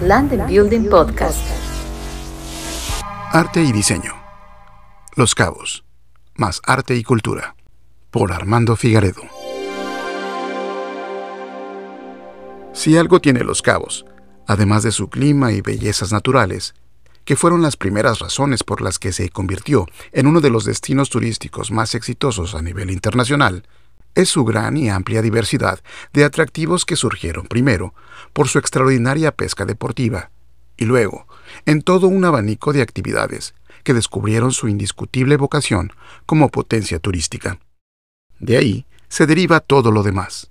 Land Building Podcast. Arte y diseño. Los Cabos. Más arte y cultura. Por Armando Figaredo. Si algo tiene Los Cabos, además de su clima y bellezas naturales, que fueron las primeras razones por las que se convirtió en uno de los destinos turísticos más exitosos a nivel internacional, es su gran y amplia diversidad de atractivos que surgieron primero por su extraordinaria pesca deportiva y luego en todo un abanico de actividades que descubrieron su indiscutible vocación como potencia turística. De ahí se deriva todo lo demás.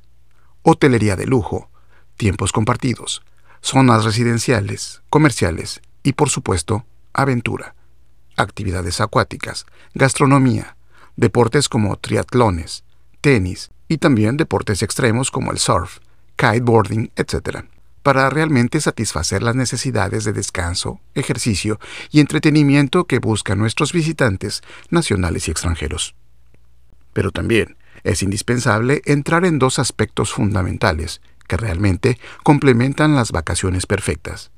Hotelería de lujo, tiempos compartidos, zonas residenciales, comerciales y, por supuesto, aventura, actividades acuáticas, gastronomía, deportes como triatlones, tenis y también deportes extremos como el surf, kiteboarding, etc., para realmente satisfacer las necesidades de descanso, ejercicio y entretenimiento que buscan nuestros visitantes nacionales y extranjeros. Pero también es indispensable entrar en dos aspectos fundamentales que realmente complementan las vacaciones perfectas.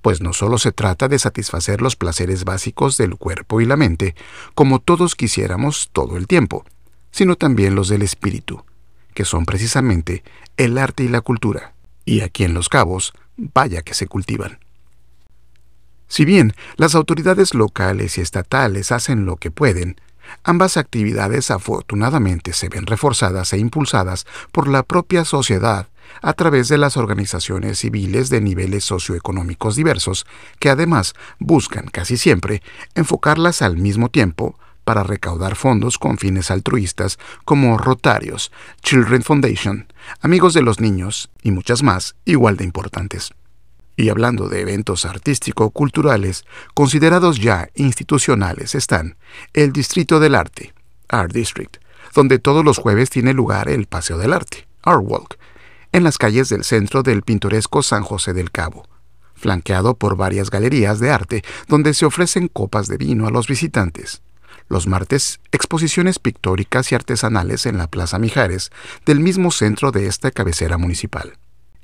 Pues no solo se trata de satisfacer los placeres básicos del cuerpo y la mente, como todos quisiéramos todo el tiempo, sino también los del espíritu, que son precisamente el arte y la cultura, y aquí en Los Cabos, vaya que se cultivan. Si bien las autoridades locales y estatales hacen lo que pueden, ambas actividades afortunadamente se ven reforzadas e impulsadas por la propia sociedad a través de las organizaciones civiles de niveles socioeconómicos diversos, que además buscan casi siempre enfocarlas al mismo tiempo para recaudar fondos con fines altruistas como Rotarios, Children Foundation, Amigos de los Niños y muchas más igual de importantes. Y hablando de eventos artístico-culturales considerados ya institucionales están el Distrito del Arte, Art District, donde todos los jueves tiene lugar el Paseo del Arte, Art Walk, en las calles del centro del pintoresco San José del Cabo, flanqueado por varias galerías de arte donde se ofrecen copas de vino a los visitantes los martes, exposiciones pictóricas y artesanales en la Plaza Mijares, del mismo centro de esta cabecera municipal.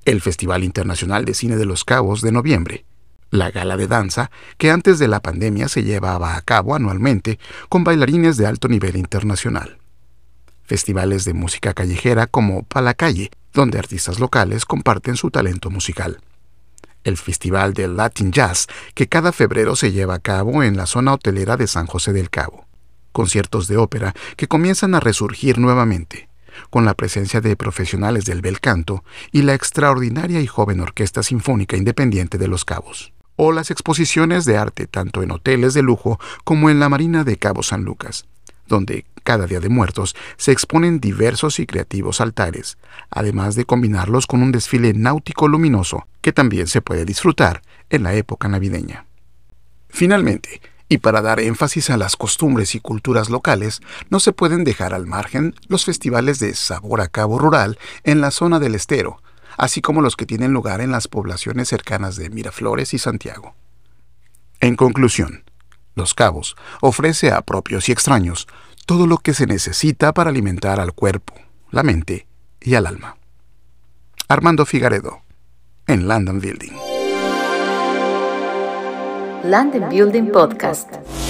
El Festival Internacional de Cine de los Cabos de noviembre. La gala de danza, que antes de la pandemia se llevaba a cabo anualmente con bailarines de alto nivel internacional. Festivales de música callejera como Palacalle, donde artistas locales comparten su talento musical el Festival de Latin Jazz, que cada febrero se lleva a cabo en la zona hotelera de San José del Cabo conciertos de ópera que comienzan a resurgir nuevamente, con la presencia de profesionales del bel canto y la extraordinaria y joven Orquesta Sinfónica Independiente de Los Cabos, o las exposiciones de arte tanto en hoteles de lujo como en la Marina de Cabo San Lucas, donde cada Día de Muertos se exponen diversos y creativos altares, además de combinarlos con un desfile náutico luminoso que también se puede disfrutar en la época navideña. Finalmente, y para dar énfasis a las costumbres y culturas locales, no se pueden dejar al margen los festivales de sabor a cabo rural en la zona del estero, así como los que tienen lugar en las poblaciones cercanas de Miraflores y Santiago. En conclusión, Los Cabos ofrece a propios y extraños todo lo que se necesita para alimentar al cuerpo, la mente y al alma. Armando Figaredo, en London Building. Land Building Podcast.